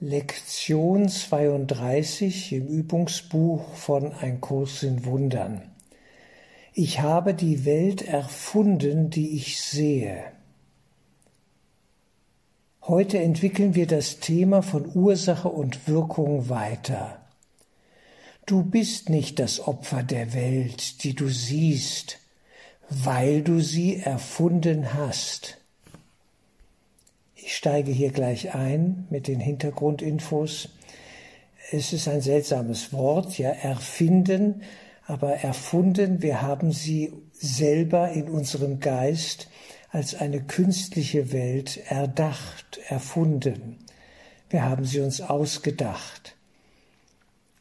Lektion 32 im Übungsbuch von Ein Kurs in Wundern. Ich habe die Welt erfunden, die ich sehe. Heute entwickeln wir das Thema von Ursache und Wirkung weiter. Du bist nicht das Opfer der Welt, die du siehst, weil du sie erfunden hast. Ich steige hier gleich ein mit den Hintergrundinfos. Es ist ein seltsames Wort, ja, erfinden, aber erfunden, wir haben sie selber in unserem Geist als eine künstliche Welt erdacht, erfunden. Wir haben sie uns ausgedacht.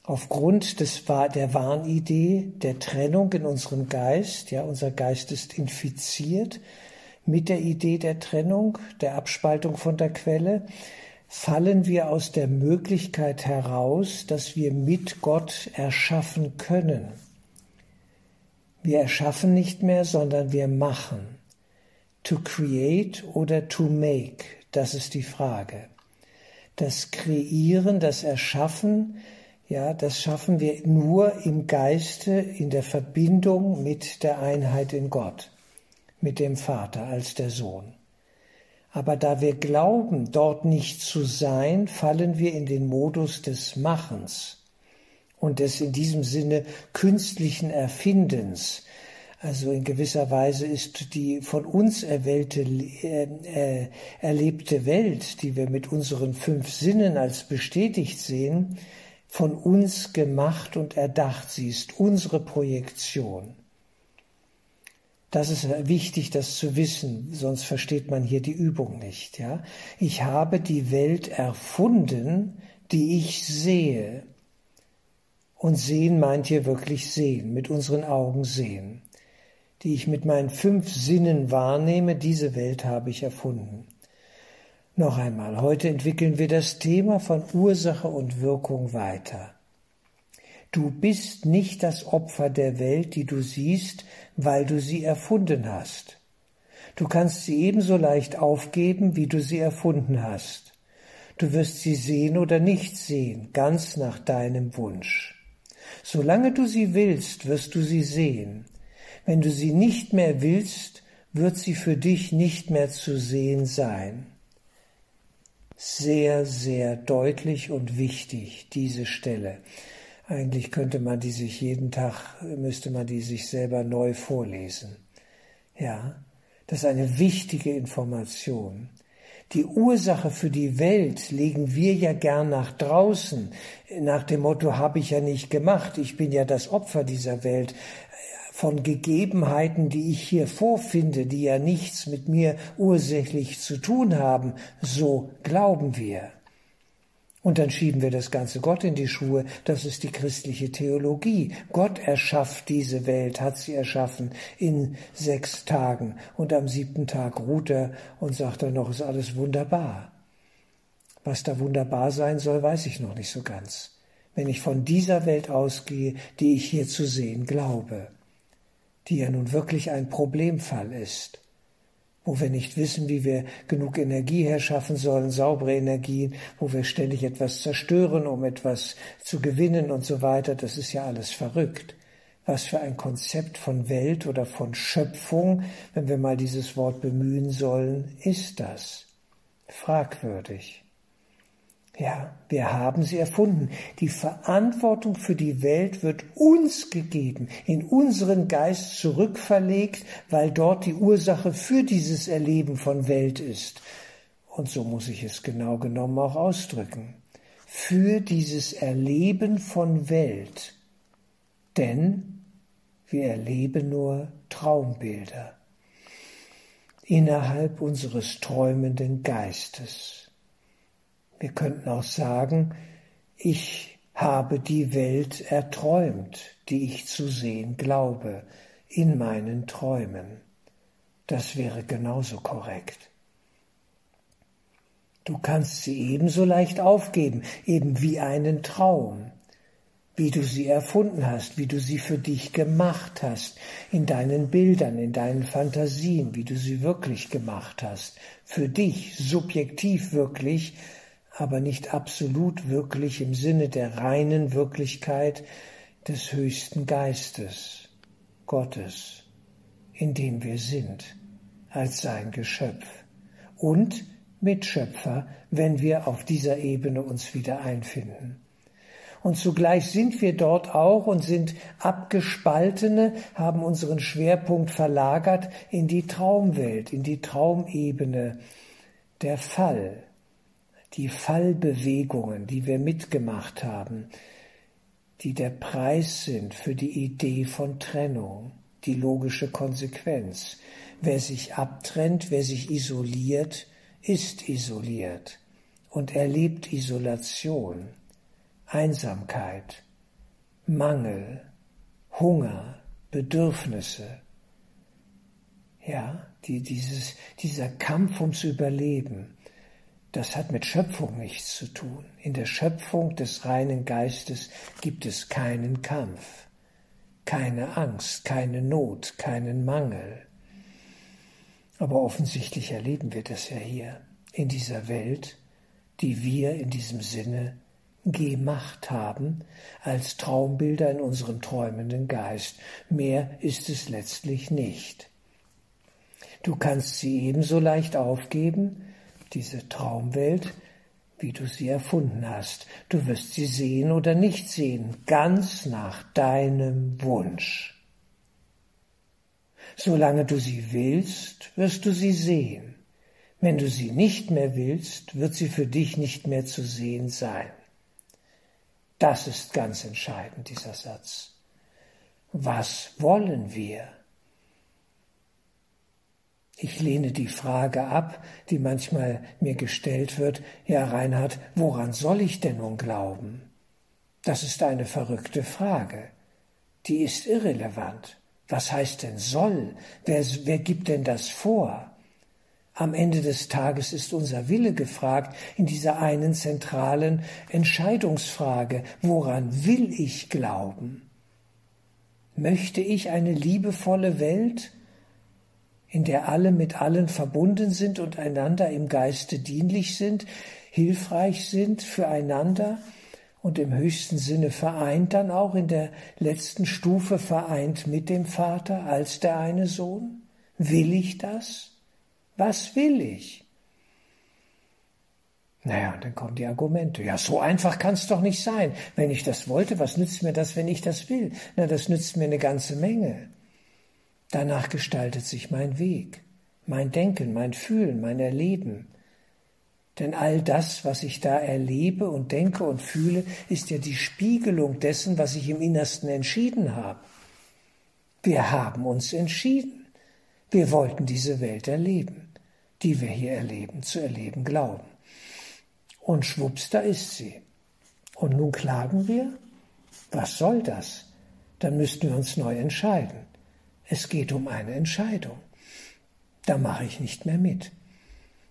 Aufgrund des, der Wahnidee der Trennung in unserem Geist, ja, unser Geist ist infiziert mit der Idee der Trennung, der Abspaltung von der Quelle, fallen wir aus der Möglichkeit heraus, dass wir mit Gott erschaffen können. Wir erschaffen nicht mehr, sondern wir machen. To create oder to make, das ist die Frage. Das Kreieren, das Erschaffen, ja, das schaffen wir nur im Geiste, in der Verbindung mit der Einheit in Gott mit dem Vater als der Sohn. Aber da wir glauben, dort nicht zu sein, fallen wir in den Modus des Machens und des in diesem Sinne künstlichen Erfindens. Also in gewisser Weise ist die von uns erwählte, äh, äh, erlebte Welt, die wir mit unseren fünf Sinnen als bestätigt sehen, von uns gemacht und erdacht. Sie ist unsere Projektion. Das ist wichtig, das zu wissen, sonst versteht man hier die Übung nicht. Ja? Ich habe die Welt erfunden, die ich sehe. Und sehen meint hier wirklich sehen, mit unseren Augen sehen. Die ich mit meinen fünf Sinnen wahrnehme, diese Welt habe ich erfunden. Noch einmal, heute entwickeln wir das Thema von Ursache und Wirkung weiter. Du bist nicht das Opfer der Welt, die du siehst, weil du sie erfunden hast. Du kannst sie ebenso leicht aufgeben, wie du sie erfunden hast. Du wirst sie sehen oder nicht sehen, ganz nach deinem Wunsch. Solange du sie willst, wirst du sie sehen. Wenn du sie nicht mehr willst, wird sie für dich nicht mehr zu sehen sein. Sehr, sehr deutlich und wichtig, diese Stelle. Eigentlich könnte man die sich jeden Tag, müsste man die sich selber neu vorlesen. Ja, das ist eine wichtige Information. Die Ursache für die Welt legen wir ja gern nach draußen, nach dem Motto, habe ich ja nicht gemacht, ich bin ja das Opfer dieser Welt, von Gegebenheiten, die ich hier vorfinde, die ja nichts mit mir ursächlich zu tun haben, so glauben wir. Und dann schieben wir das Ganze Gott in die Schuhe. Das ist die christliche Theologie. Gott erschafft diese Welt, hat sie erschaffen in sechs Tagen. Und am siebten Tag ruht er und sagt dann noch, ist alles wunderbar. Was da wunderbar sein soll, weiß ich noch nicht so ganz. Wenn ich von dieser Welt ausgehe, die ich hier zu sehen glaube, die ja nun wirklich ein Problemfall ist wo wir nicht wissen, wie wir genug Energie herschaffen sollen, saubere Energien, wo wir ständig etwas zerstören, um etwas zu gewinnen und so weiter. Das ist ja alles verrückt. Was für ein Konzept von Welt oder von Schöpfung, wenn wir mal dieses Wort bemühen sollen, ist das? Fragwürdig. Ja, wir haben sie erfunden. Die Verantwortung für die Welt wird uns gegeben, in unseren Geist zurückverlegt, weil dort die Ursache für dieses Erleben von Welt ist. Und so muss ich es genau genommen auch ausdrücken. Für dieses Erleben von Welt. Denn wir erleben nur Traumbilder innerhalb unseres träumenden Geistes. Wir könnten auch sagen, ich habe die Welt erträumt, die ich zu sehen glaube, in meinen Träumen. Das wäre genauso korrekt. Du kannst sie ebenso leicht aufgeben, eben wie einen Traum, wie du sie erfunden hast, wie du sie für dich gemacht hast, in deinen Bildern, in deinen Fantasien, wie du sie wirklich gemacht hast, für dich, subjektiv wirklich, aber nicht absolut wirklich im Sinne der reinen Wirklichkeit des höchsten Geistes, Gottes, in dem wir sind, als sein Geschöpf und Mitschöpfer, wenn wir auf dieser Ebene uns wieder einfinden. Und zugleich sind wir dort auch und sind abgespaltene, haben unseren Schwerpunkt verlagert in die Traumwelt, in die Traumebene, der Fall, die Fallbewegungen, die wir mitgemacht haben, die der Preis sind für die Idee von Trennung, die logische Konsequenz. Wer sich abtrennt, wer sich isoliert, ist isoliert und erlebt Isolation, Einsamkeit, Mangel, Hunger, Bedürfnisse. Ja, die, dieses, dieser Kampf ums Überleben, das hat mit Schöpfung nichts zu tun. In der Schöpfung des reinen Geistes gibt es keinen Kampf, keine Angst, keine Not, keinen Mangel. Aber offensichtlich erleben wir das ja hier in dieser Welt, die wir in diesem Sinne gemacht haben als Traumbilder in unserem träumenden Geist. Mehr ist es letztlich nicht. Du kannst sie ebenso leicht aufgeben, diese Traumwelt, wie du sie erfunden hast. Du wirst sie sehen oder nicht sehen, ganz nach deinem Wunsch. Solange du sie willst, wirst du sie sehen. Wenn du sie nicht mehr willst, wird sie für dich nicht mehr zu sehen sein. Das ist ganz entscheidend, dieser Satz. Was wollen wir? Ich lehne die Frage ab, die manchmal mir gestellt wird, ja Reinhard, woran soll ich denn nun glauben? Das ist eine verrückte Frage. Die ist irrelevant. Was heißt denn soll? Wer, wer gibt denn das vor? Am Ende des Tages ist unser Wille gefragt in dieser einen zentralen Entscheidungsfrage. Woran will ich glauben? Möchte ich eine liebevolle Welt, in der alle mit allen verbunden sind und einander im Geiste dienlich sind, hilfreich sind füreinander und im höchsten Sinne vereint dann auch in der letzten Stufe vereint mit dem Vater als der eine Sohn? Will ich das? Was will ich? Naja, dann kommen die Argumente. Ja, so einfach kann es doch nicht sein. Wenn ich das wollte, was nützt mir das, wenn ich das will? Na, das nützt mir eine ganze Menge. Danach gestaltet sich mein Weg, mein Denken, mein Fühlen, mein Erleben. Denn all das, was ich da erlebe und denke und fühle, ist ja die Spiegelung dessen, was ich im Innersten entschieden habe. Wir haben uns entschieden. Wir wollten diese Welt erleben, die wir hier erleben, zu erleben glauben. Und schwupps, da ist sie. Und nun klagen wir? Was soll das? Dann müssten wir uns neu entscheiden. Es geht um eine Entscheidung. Da mache ich nicht mehr mit.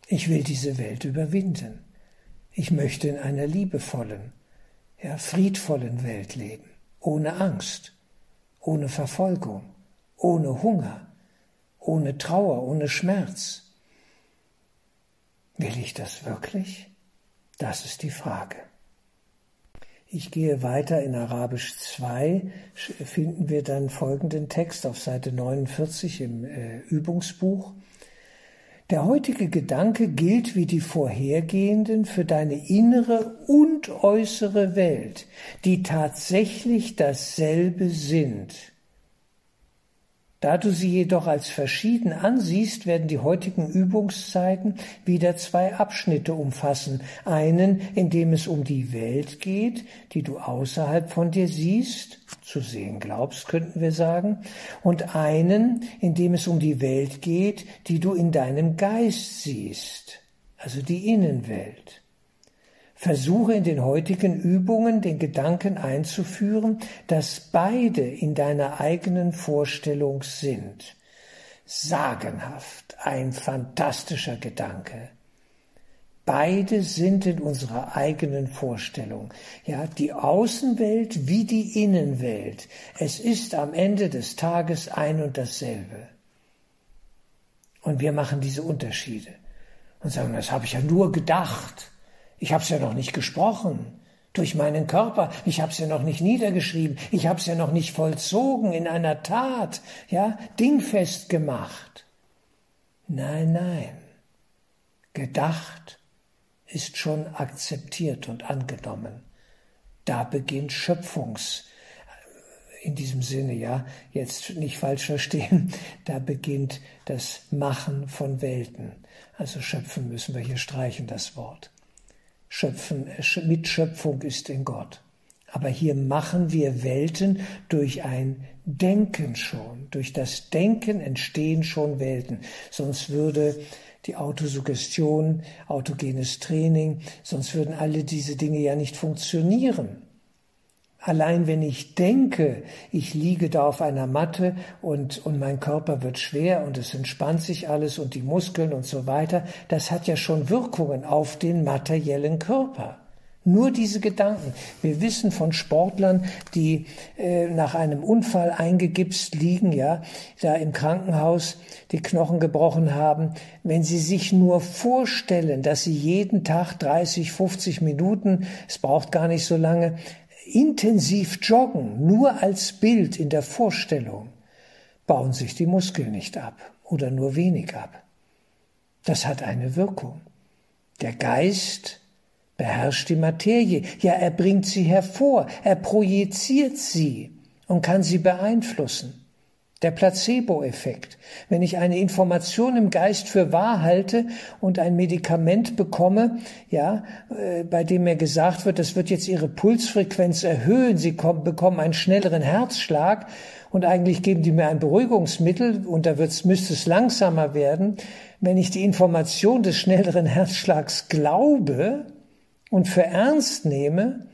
Ich will diese Welt überwinden. Ich möchte in einer liebevollen, ja, friedvollen Welt leben, ohne Angst, ohne Verfolgung, ohne Hunger, ohne Trauer, ohne Schmerz. Will ich das wirklich? Das ist die Frage. Ich gehe weiter in Arabisch 2, finden wir dann folgenden Text auf Seite 49 im äh, Übungsbuch. Der heutige Gedanke gilt wie die vorhergehenden für deine innere und äußere Welt, die tatsächlich dasselbe sind. Da du sie jedoch als verschieden ansiehst, werden die heutigen Übungszeiten wieder zwei Abschnitte umfassen. Einen, in dem es um die Welt geht, die du außerhalb von dir siehst, zu sehen glaubst, könnten wir sagen, und einen, in dem es um die Welt geht, die du in deinem Geist siehst, also die Innenwelt. Versuche in den heutigen Übungen den Gedanken einzuführen, dass beide in deiner eigenen Vorstellung sind. Sagenhaft, ein fantastischer Gedanke. Beide sind in unserer eigenen Vorstellung. Ja, die Außenwelt wie die Innenwelt. Es ist am Ende des Tages ein und dasselbe. Und wir machen diese Unterschiede und sagen, das habe ich ja nur gedacht. Ich habe es ja noch nicht gesprochen durch meinen Körper. Ich habe es ja noch nicht niedergeschrieben. Ich habe es ja noch nicht vollzogen in einer Tat, ja, dingfest gemacht. Nein, nein. Gedacht ist schon akzeptiert und angenommen. Da beginnt Schöpfungs, in diesem Sinne, ja, jetzt nicht falsch verstehen, da beginnt das Machen von Welten. Also schöpfen müssen wir hier streichen, das Wort. Schöpfen, Mitschöpfung ist in Gott. Aber hier machen wir Welten durch ein Denken schon. Durch das Denken entstehen schon Welten. Sonst würde die Autosuggestion, autogenes Training, sonst würden alle diese Dinge ja nicht funktionieren. Allein wenn ich denke, ich liege da auf einer Matte und, und mein Körper wird schwer und es entspannt sich alles und die Muskeln und so weiter, das hat ja schon Wirkungen auf den materiellen Körper. Nur diese Gedanken. Wir wissen von Sportlern, die äh, nach einem Unfall eingegipst liegen, ja, da im Krankenhaus die Knochen gebrochen haben. Wenn sie sich nur vorstellen, dass sie jeden Tag 30, 50 Minuten, es braucht gar nicht so lange, intensiv joggen, nur als Bild in der Vorstellung, bauen sich die Muskeln nicht ab oder nur wenig ab. Das hat eine Wirkung. Der Geist beherrscht die Materie, ja, er bringt sie hervor, er projiziert sie und kann sie beeinflussen. Der Placebo-Effekt. Wenn ich eine Information im Geist für wahr halte und ein Medikament bekomme, ja, äh, bei dem mir gesagt wird, das wird jetzt Ihre Pulsfrequenz erhöhen, Sie kommen, bekommen einen schnelleren Herzschlag und eigentlich geben die mir ein Beruhigungsmittel und da wird's, müsste es langsamer werden. Wenn ich die Information des schnelleren Herzschlags glaube und für ernst nehme,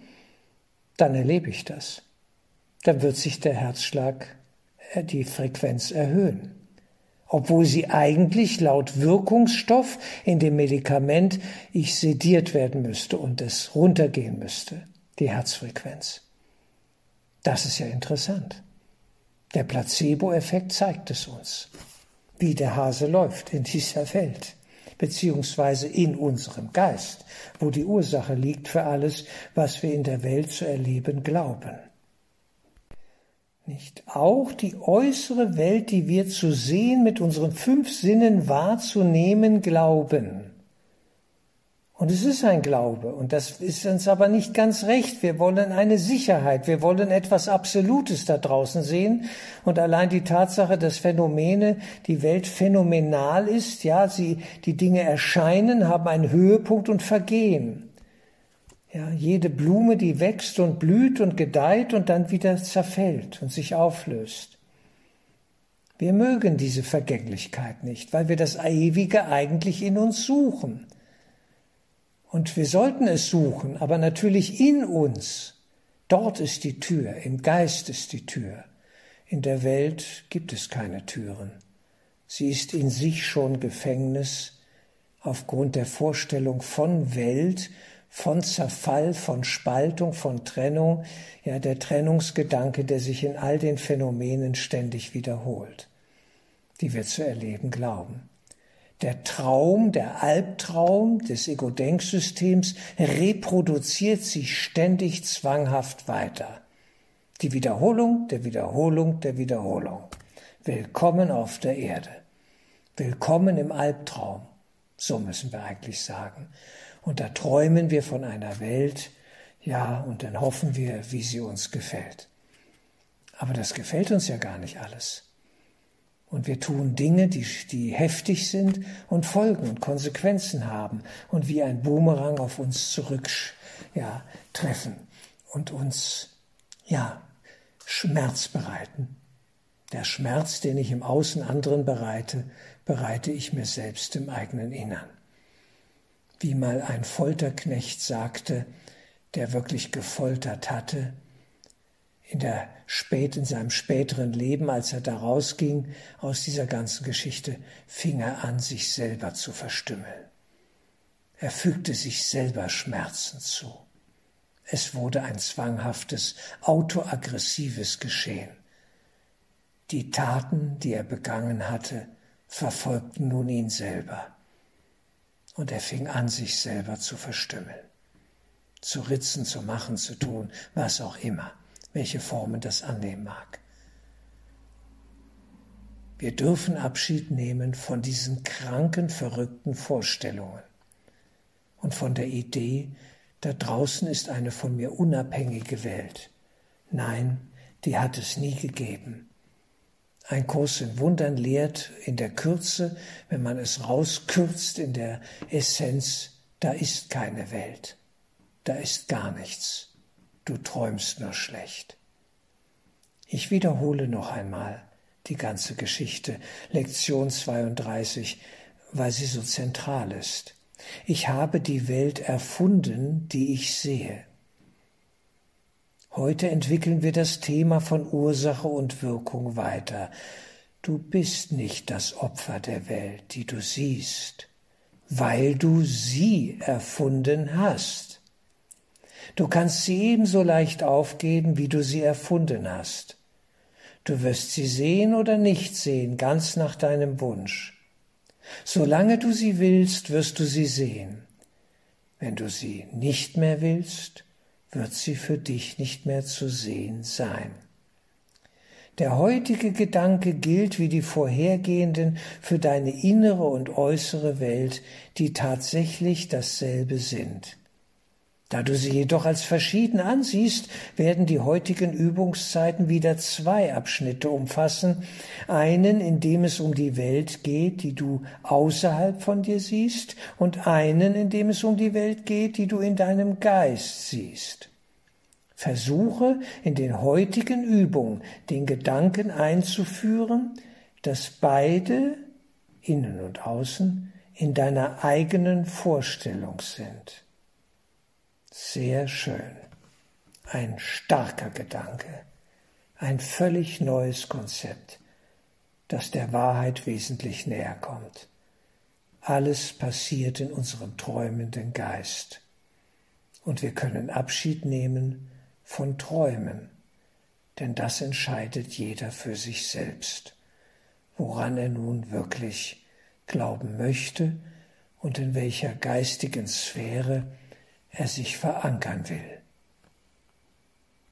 dann erlebe ich das. Dann wird sich der Herzschlag die Frequenz erhöhen. Obwohl sie eigentlich laut Wirkungsstoff in dem Medikament ich sediert werden müsste und es runtergehen müsste, die Herzfrequenz. Das ist ja interessant. Der Placebo-Effekt zeigt es uns, wie der Hase läuft in dieser Welt, beziehungsweise in unserem Geist, wo die Ursache liegt für alles, was wir in der Welt zu erleben glauben. Nicht auch die äußere Welt, die wir zu sehen, mit unseren fünf Sinnen wahrzunehmen glauben. Und es ist ein Glaube, und das ist uns aber nicht ganz recht. Wir wollen eine Sicherheit, wir wollen etwas Absolutes da draußen sehen. Und allein die Tatsache, dass Phänomene, die Welt phänomenal ist, ja, sie, die Dinge erscheinen, haben einen Höhepunkt und vergehen. Ja, jede Blume, die wächst und blüht und gedeiht und dann wieder zerfällt und sich auflöst. Wir mögen diese Vergänglichkeit nicht, weil wir das Ewige eigentlich in uns suchen. Und wir sollten es suchen, aber natürlich in uns. Dort ist die Tür, im Geist ist die Tür. In der Welt gibt es keine Türen. Sie ist in sich schon Gefängnis aufgrund der Vorstellung von Welt von Zerfall, von Spaltung, von Trennung, ja der Trennungsgedanke, der sich in all den Phänomenen ständig wiederholt, die wir zu erleben glauben. Der Traum, der Albtraum des Ego-Denksystems reproduziert sich ständig zwanghaft weiter. Die Wiederholung der Wiederholung der Wiederholung. Willkommen auf der Erde. Willkommen im Albtraum. So müssen wir eigentlich sagen. Und da träumen wir von einer Welt, ja, und dann hoffen wir, wie sie uns gefällt. Aber das gefällt uns ja gar nicht alles. Und wir tun Dinge, die, die heftig sind und Folgen und Konsequenzen haben und wie ein Boomerang auf uns zurück ja, und uns ja, Schmerz bereiten. Der Schmerz, den ich im Außen anderen bereite, bereite ich mir selbst im eigenen Innern wie mal ein Folterknecht sagte, der wirklich gefoltert hatte, in, der spät, in seinem späteren Leben, als er da rausging aus dieser ganzen Geschichte, fing er an, sich selber zu verstümmeln. Er fügte sich selber Schmerzen zu. Es wurde ein zwanghaftes, autoaggressives Geschehen. Die Taten, die er begangen hatte, verfolgten nun ihn selber und er fing an, sich selber zu verstümmeln. zu ritzen, zu machen, zu tun, was auch immer, welche Formen das annehmen mag. Wir dürfen Abschied nehmen von diesen kranken, verrückten Vorstellungen und von der Idee, da draußen ist eine von mir unabhängige Welt. Nein, die hat es nie gegeben. Ein Kurs in Wundern lehrt in der Kürze, wenn man es rauskürzt in der Essenz, da ist keine Welt, da ist gar nichts, du träumst nur schlecht. Ich wiederhole noch einmal, die ganze Geschichte, Lektion 32, weil sie so zentral ist. Ich habe die Welt erfunden, die ich sehe. Heute entwickeln wir das Thema von Ursache und Wirkung weiter. Du bist nicht das Opfer der Welt, die du siehst, weil du sie erfunden hast. Du kannst sie ebenso leicht aufgeben, wie du sie erfunden hast. Du wirst sie sehen oder nicht sehen, ganz nach deinem Wunsch. Solange du sie willst, wirst du sie sehen. Wenn du sie nicht mehr willst, wird sie für dich nicht mehr zu sehen sein. Der heutige Gedanke gilt wie die vorhergehenden für deine innere und äußere Welt, die tatsächlich dasselbe sind. Da du sie jedoch als verschieden ansiehst, werden die heutigen Übungszeiten wieder zwei Abschnitte umfassen. Einen, in dem es um die Welt geht, die du außerhalb von dir siehst, und einen, in dem es um die Welt geht, die du in deinem Geist siehst. Versuche in den heutigen Übungen den Gedanken einzuführen, dass beide, innen und außen, in deiner eigenen Vorstellung sind. Sehr schön. Ein starker Gedanke. Ein völlig neues Konzept, das der Wahrheit wesentlich näher kommt. Alles passiert in unserem träumenden Geist. Und wir können Abschied nehmen von Träumen, denn das entscheidet jeder für sich selbst, woran er nun wirklich glauben möchte und in welcher geistigen Sphäre er sich verankern will.